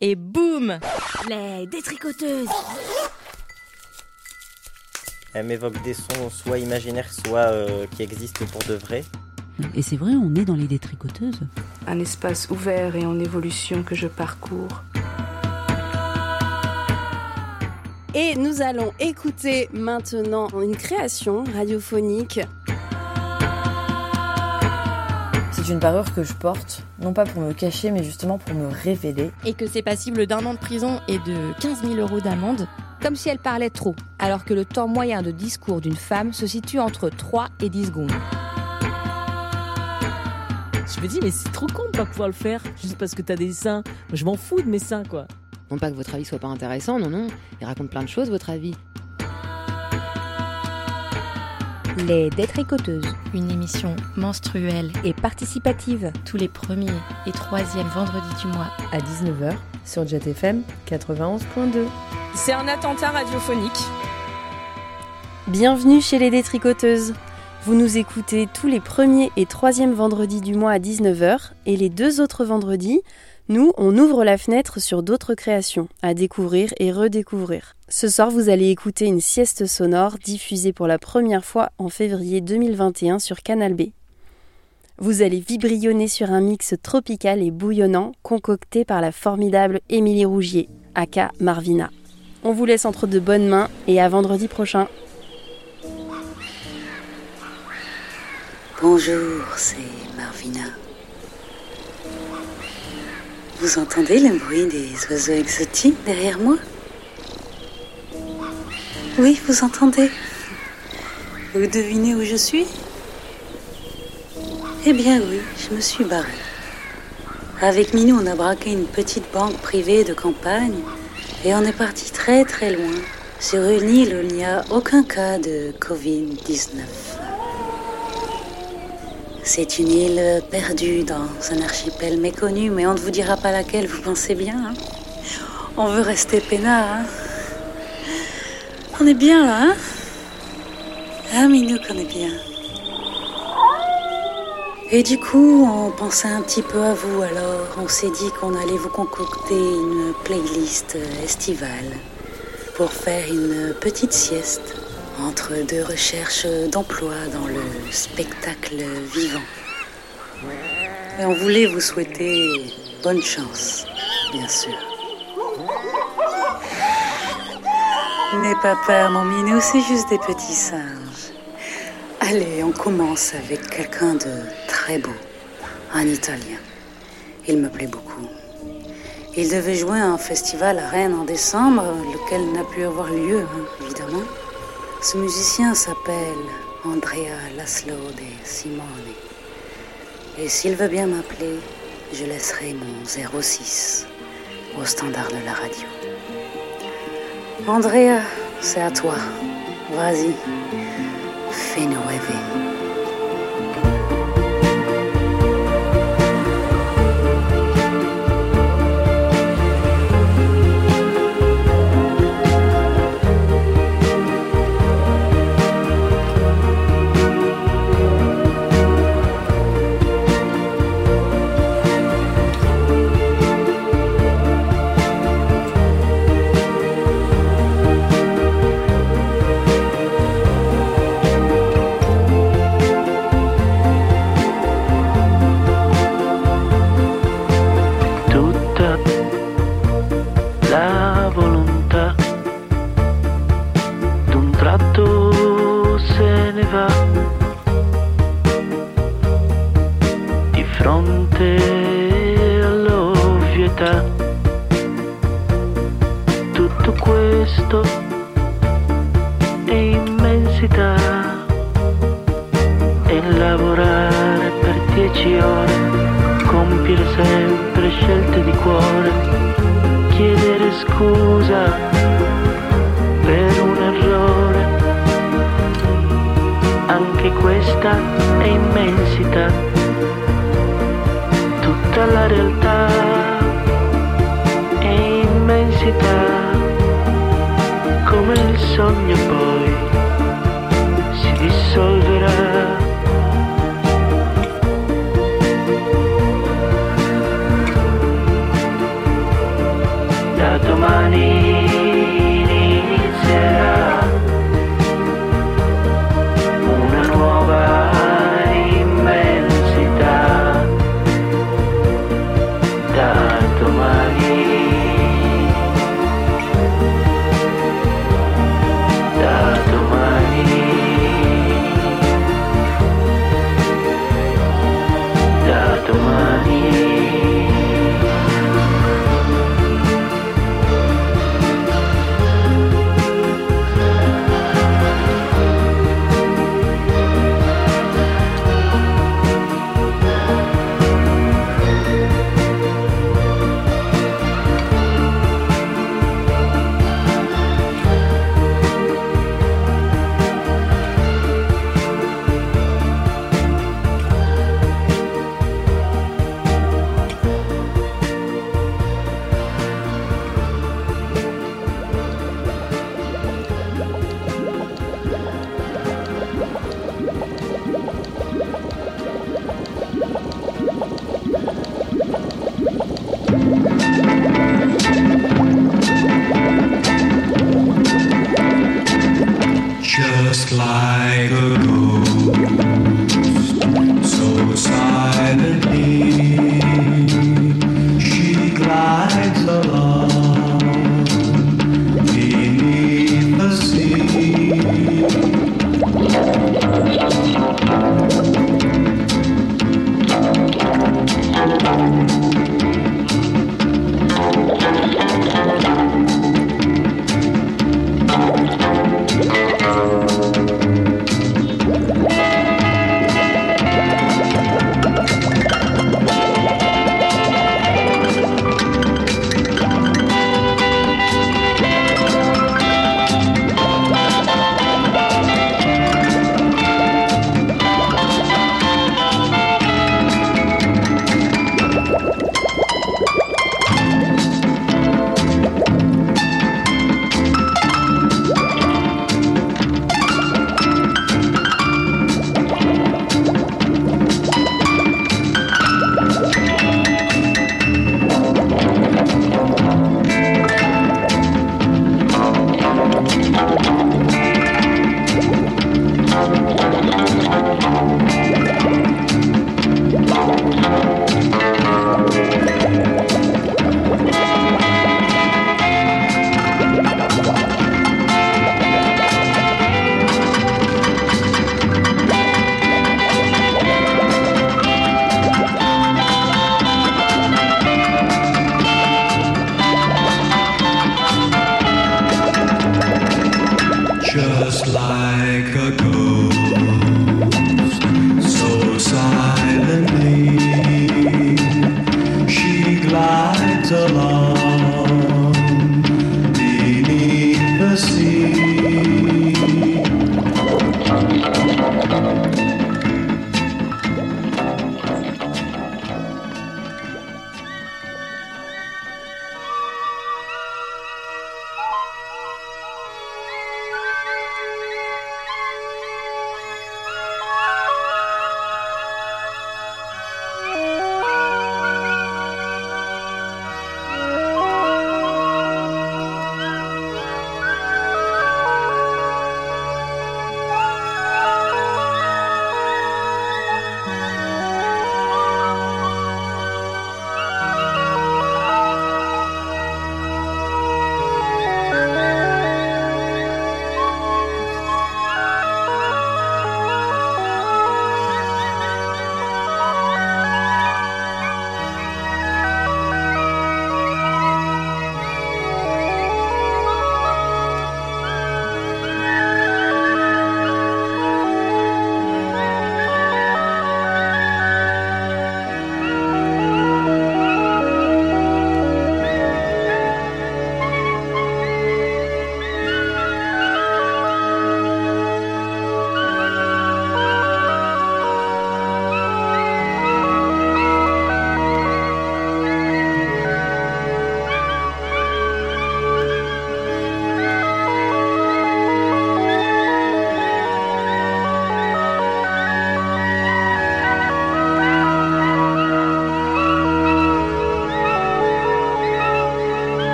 Et boum Les détricoteuses Elle m'évoque des sons soit imaginaires, soit euh, qui existent pour de vrai. Et c'est vrai, on est dans les détricoteuses. Un espace ouvert et en évolution que je parcours. Et nous allons écouter maintenant une création radiophonique. C'est une parure que je porte, non pas pour me cacher, mais justement pour me révéler. Et que c'est passible d'un an de prison et de 15 000 euros d'amende comme si elle parlait trop, alors que le temps moyen de discours d'une femme se situe entre 3 et 10 secondes. Je me dis, mais c'est trop con de pas pouvoir le faire, juste parce que t'as des seins. Moi, je m'en fous de mes seins, quoi. Non pas que votre avis soit pas intéressant, non, non. Il raconte plein de choses, votre avis. Les Détricoteuses, une émission menstruelle et participative tous les premiers et troisièmes vendredis du mois à 19h sur JetFM 91.2. C'est un attentat radiophonique. Bienvenue chez les Détricoteuses. Vous nous écoutez tous les premiers et troisièmes vendredis du mois à 19h et les deux autres vendredis, nous, on ouvre la fenêtre sur d'autres créations à découvrir et redécouvrir. Ce soir, vous allez écouter une sieste sonore diffusée pour la première fois en février 2021 sur Canal B. Vous allez vibrionner sur un mix tropical et bouillonnant concocté par la formidable Émilie Rougier, aka Marvina. On vous laisse entre de bonnes mains et à vendredi prochain. Bonjour, c'est Marvina. Vous entendez le bruit des oiseaux exotiques derrière moi Oui, vous entendez Vous devinez où je suis Eh bien oui, je me suis barrée. Avec Minou, on a braqué une petite banque privée de campagne et on est parti très très loin, sur une île où il n'y a aucun cas de Covid-19. C'est une île perdue dans un archipel méconnu, mais on ne vous dira pas laquelle, vous pensez bien. Hein on veut rester peinard. Hein on est bien là, hein Ah, Minou connaît bien. Et du coup, on pensait un petit peu à vous, alors on s'est dit qu'on allait vous concocter une playlist estivale pour faire une petite sieste entre deux recherches d'emploi dans le spectacle vivant. Et on voulait vous souhaiter bonne chance, bien sûr. N'aie pas peur, mon minou, c'est juste des petits singes. Allez, on commence avec quelqu'un de très beau, un Italien. Il me plaît beaucoup. Il devait jouer à un festival à Rennes en décembre, lequel n'a pu avoir lieu, hein, évidemment. Ce musicien s'appelle Andrea Laszlo de Simone. Et s'il veut bien m'appeler, je laisserai mon 06 au standard de la radio. Andrea, c'est à toi. Vas-y, fais-nous rêver.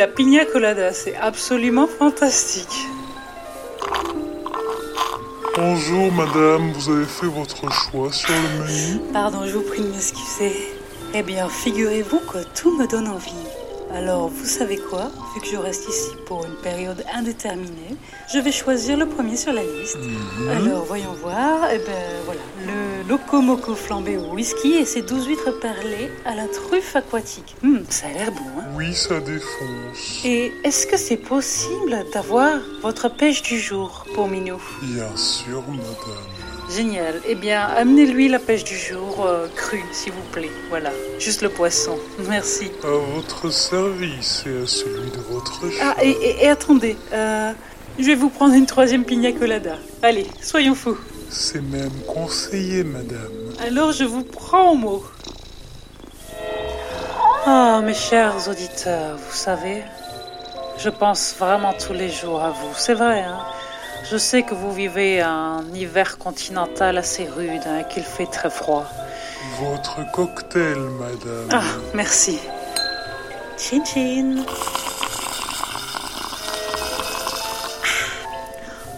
La pina colada, c'est absolument fantastique. Bonjour madame, vous avez fait votre choix sur le menu? Pardon, je vous prie de m'excuser. Eh bien, figurez-vous que tout me donne envie. Alors, vous savez quoi? Vu que je reste ici pour une période indéterminée, je vais choisir le premier sur la liste. Alors, voyons voir. Eh ben, voilà. Le Locomoco flambé au whisky et ses 12 huîtres perlées à la truffe aquatique. Hum, ça a l'air bon, hein? Oui, ça défonce. Et est-ce que c'est possible d'avoir votre pêche du jour pour Minou Bien sûr, madame. Génial. Eh bien, amenez-lui la pêche du jour euh, crue, s'il vous plaît. Voilà. Juste le poisson. Merci. À votre service et à celui de votre choix. Ah, et, et- et attendez. euh, je vais vous prendre une troisième pina colada. Allez, soyons fous. C'est même conseillé, madame. Alors, je vous prends au mot. Ah, mes chers auditeurs, vous savez, je pense vraiment tous les jours à vous. C'est vrai, hein Je sais que vous vivez un hiver continental assez rude, hein, qu'il fait très froid. Votre cocktail, madame. Ah, merci. Chin chin.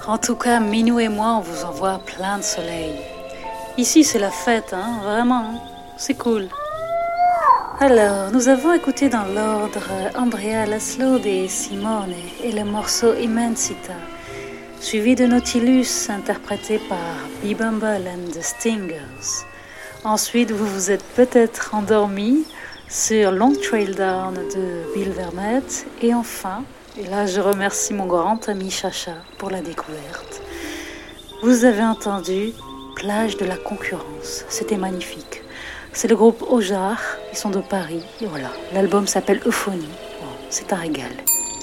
En tout cas, Minou et moi, on vous envoie plein de soleil. Ici, c'est la fête, hein, vraiment. hein. C'est cool. Alors, nous avons écouté dans l'ordre Andrea Laszlo de Simone et le morceau Immensita, suivi de Nautilus interprété par B-Bumble and the Stingers. Ensuite, vous vous êtes peut-être endormi sur Long Trail Down de Bill Vermette. Et enfin, et là je remercie mon grand ami Chacha pour la découverte, vous avez entendu Plage de la concurrence. C'était magnifique. C'est le groupe Ojar, ils sont de Paris. Et voilà, l'album s'appelle Euphonie. C'est un régal.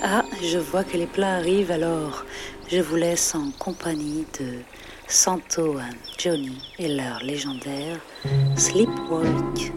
Ah, je vois que les plats arrivent alors. Je vous laisse en compagnie de Santo and Johnny et leur légendaire Sleepwalk.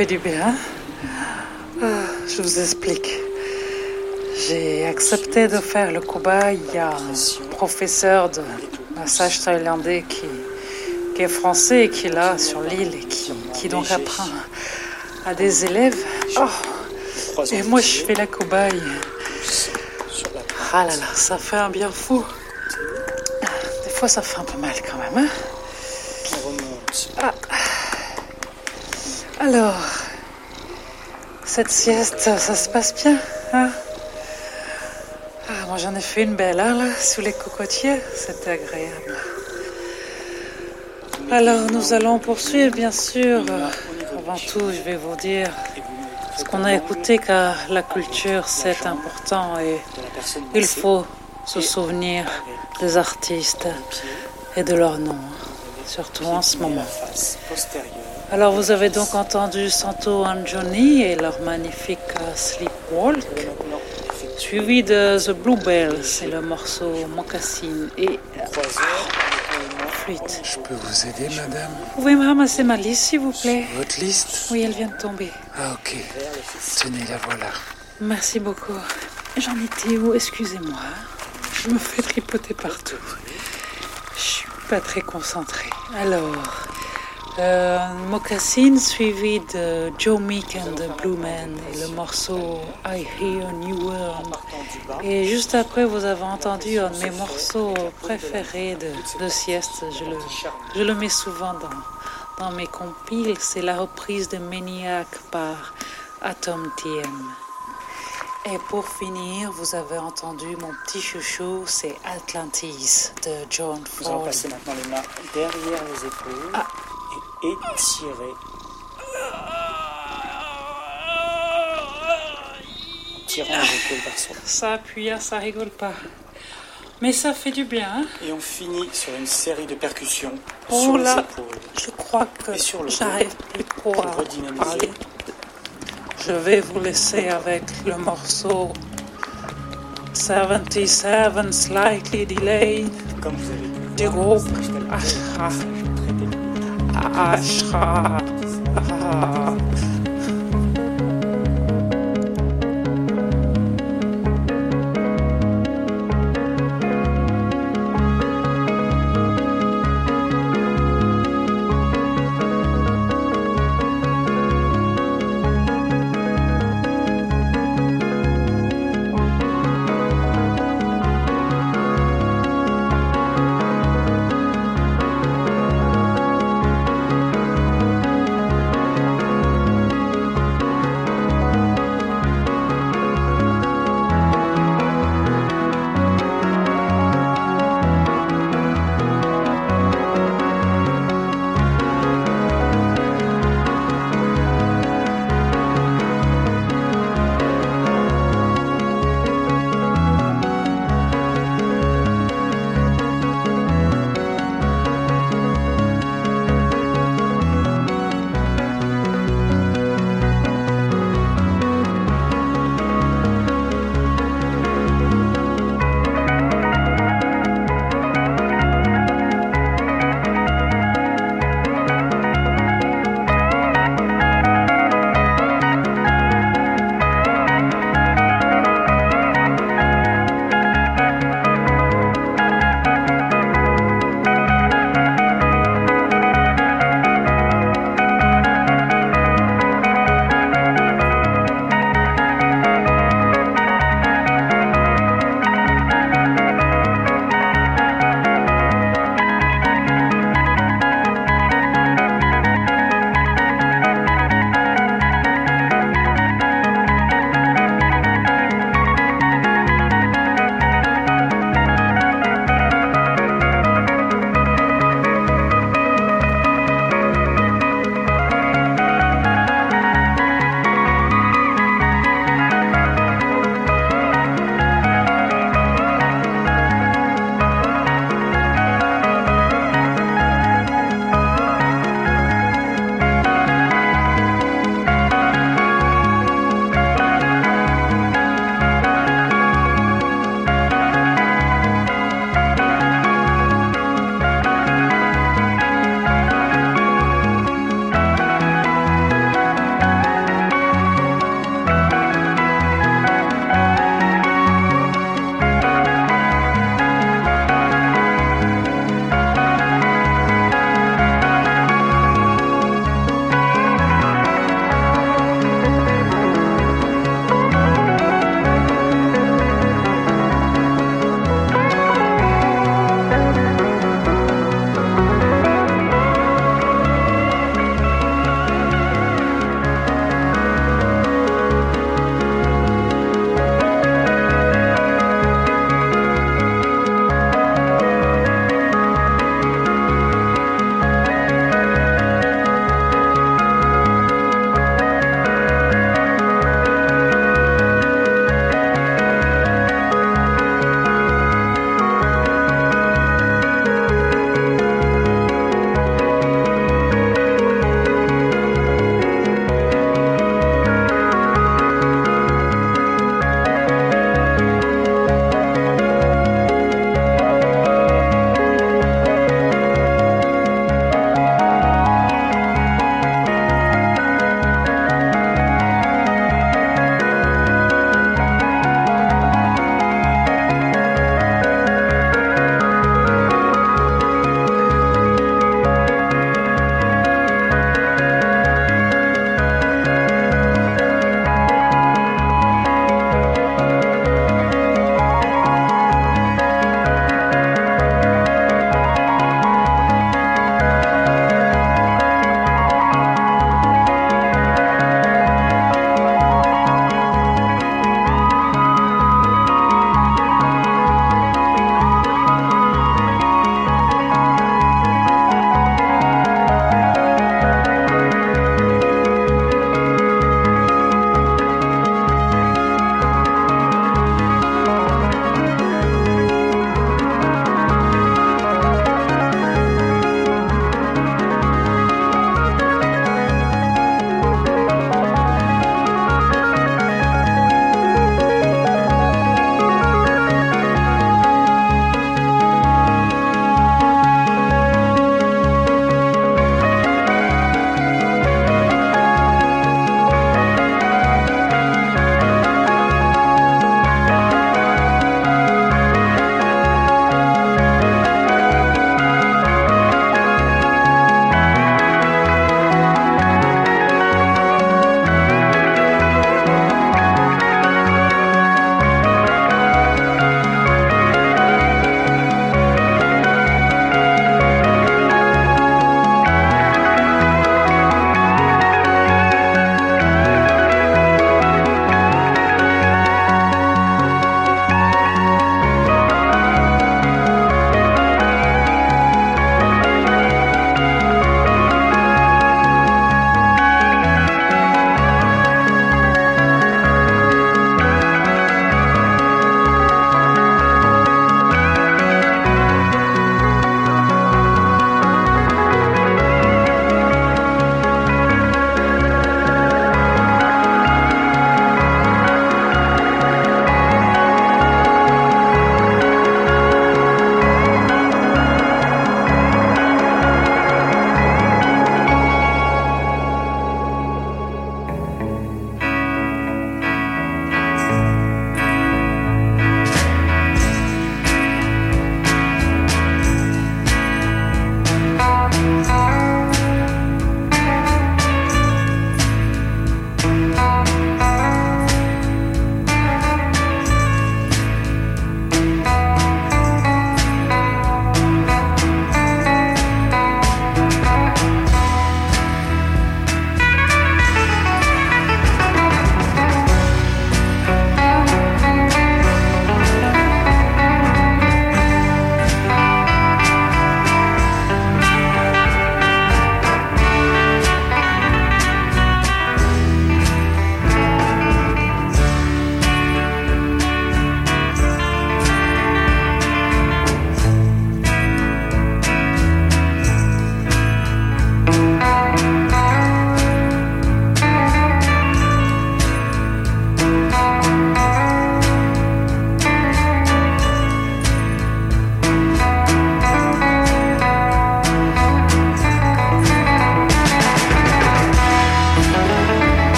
Fait du bien. Ah, je vous explique. J'ai accepté de faire le cobaye. Il y a un professeur de massage thaïlandais qui, est français et qui est là sur l'île et qui, qui donc apprend à des élèves. Oh, et moi, je fais la cobaye. Ah là là, ça fait un bien fou. Des fois, ça fait un peu mal quand même. Hein Alors, cette sieste, ça se passe bien hein? Ah, Moi, j'en ai fait une belle heure, là, sous les cocotiers. C'était agréable. Alors, nous allons poursuivre, bien sûr. Avant tout, je vais vous dire ce qu'on a écouté, car la culture, c'est important et il faut se souvenir des artistes et de leurs noms, surtout en ce moment. Alors vous avez donc entendu Santo Anjoni et leur magnifique euh, Sleepwalk, suivi de The Bluebell, c'est le morceau Mocassin et Flûte. Je peux vous aider, madame? Vous pouvez me ramasser ma liste, s'il vous plaît? Votre liste? Oui, elle vient de tomber. Ah, ok. Tenez, la voilà. Merci beaucoup. J'en étais où? Excusez-moi. Je me fais tripoter partout. Je suis pas très concentrée. Alors, euh, Mocassin suivi de Joe Meek and the Blue Man et le morceau I Hear a New World. Et juste après, vous avez entendu un de mes morceaux préférés de, de sieste. Je le, je le mets souvent dans, dans mes compiles. C'est la reprise de Maniac par Atom TM. Et pour finir, vous avez entendu mon petit chouchou, c'est Atlantis de John Nous allons Ford. passer maintenant les mains derrière les épaules et étirer. Tirant les épaules vers soi. Ça appuie, ça rigole pas. Mais ça fait du bien. hein. Et on finit sur une série de percussions Oh sur les là, épaules. je crois que le j'arrive plus trop à parler. Je vais vous laisser avec le morceau 77 Slightly Delayed Comme vous avez du groupe Ashra. Ah.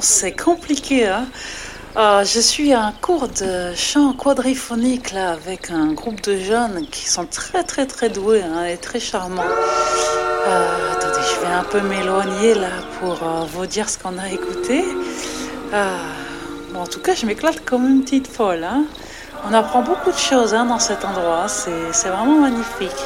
c'est compliqué. Hein ah, je suis à un cours de chant quadriphonique là avec un groupe de jeunes qui sont très très très doués hein, et très charmants. Euh, attendez, je vais un peu m'éloigner là pour euh, vous dire ce qu'on a écouté. Euh, bon, en tout cas, je m'éclate comme une petite folle. Hein. On apprend beaucoup de choses hein, dans cet endroit, c'est vraiment magnifique.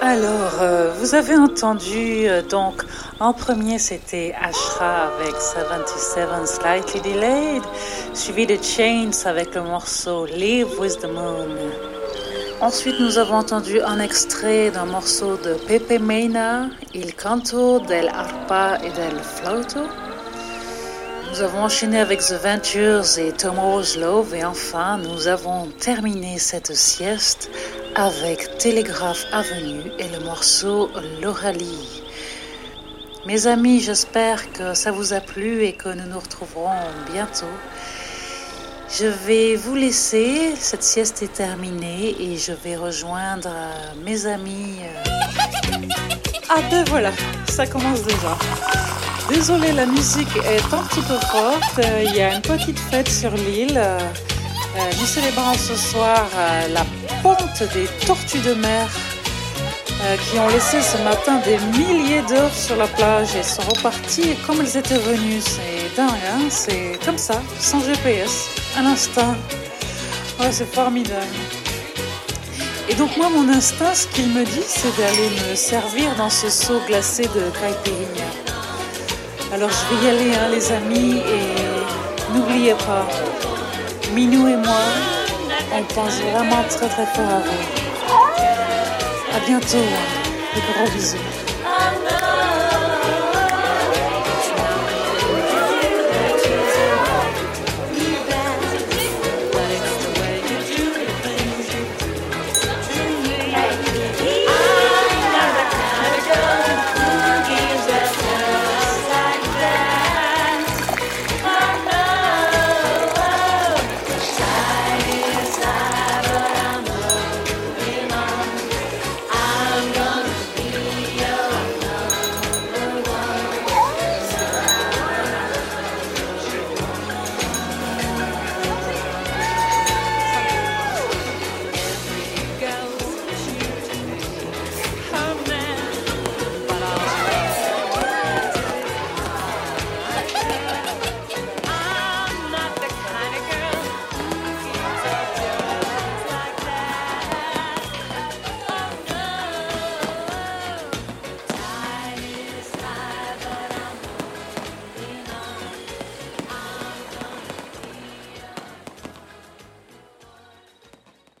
Alors, vous avez entendu donc en premier c'était Ashra avec 77 Slightly Delayed, suivi de Chains avec le morceau Live with the Moon. Ensuite, nous avons entendu un extrait d'un morceau de Pepe Mena, Il Canto del Arpa et del Flauto. Nous avons enchaîné avec The Ventures et Tomorrow's Love et enfin nous avons terminé cette sieste avec Télégraphe Avenue et le morceau L'Oralie. Mes amis, j'espère que ça vous a plu et que nous nous retrouverons bientôt. Je vais vous laisser, cette sieste est terminée et je vais rejoindre euh, mes amis. euh. Ah ben voilà, ça commence déjà. Désolée, la musique est un petit peu forte. Euh, Il y a une petite fête sur l'île. Nous célébrons ce soir la ponte des tortues de mer qui ont laissé ce matin des milliers d'heures sur la plage et sont reparties comme elles étaient venues. C'est dingue, hein? C'est comme ça, sans GPS, un instinct. Ouais, c'est formidable. Et donc moi, mon instinct, ce qu'il me dit, c'est d'aller me servir dans ce seau glacé de caipirinha. Alors je vais y aller, hein, les amis, et n'oubliez pas, Minou et moi, on pense vraiment très très fort à vous. À bientôt, des gros bisous.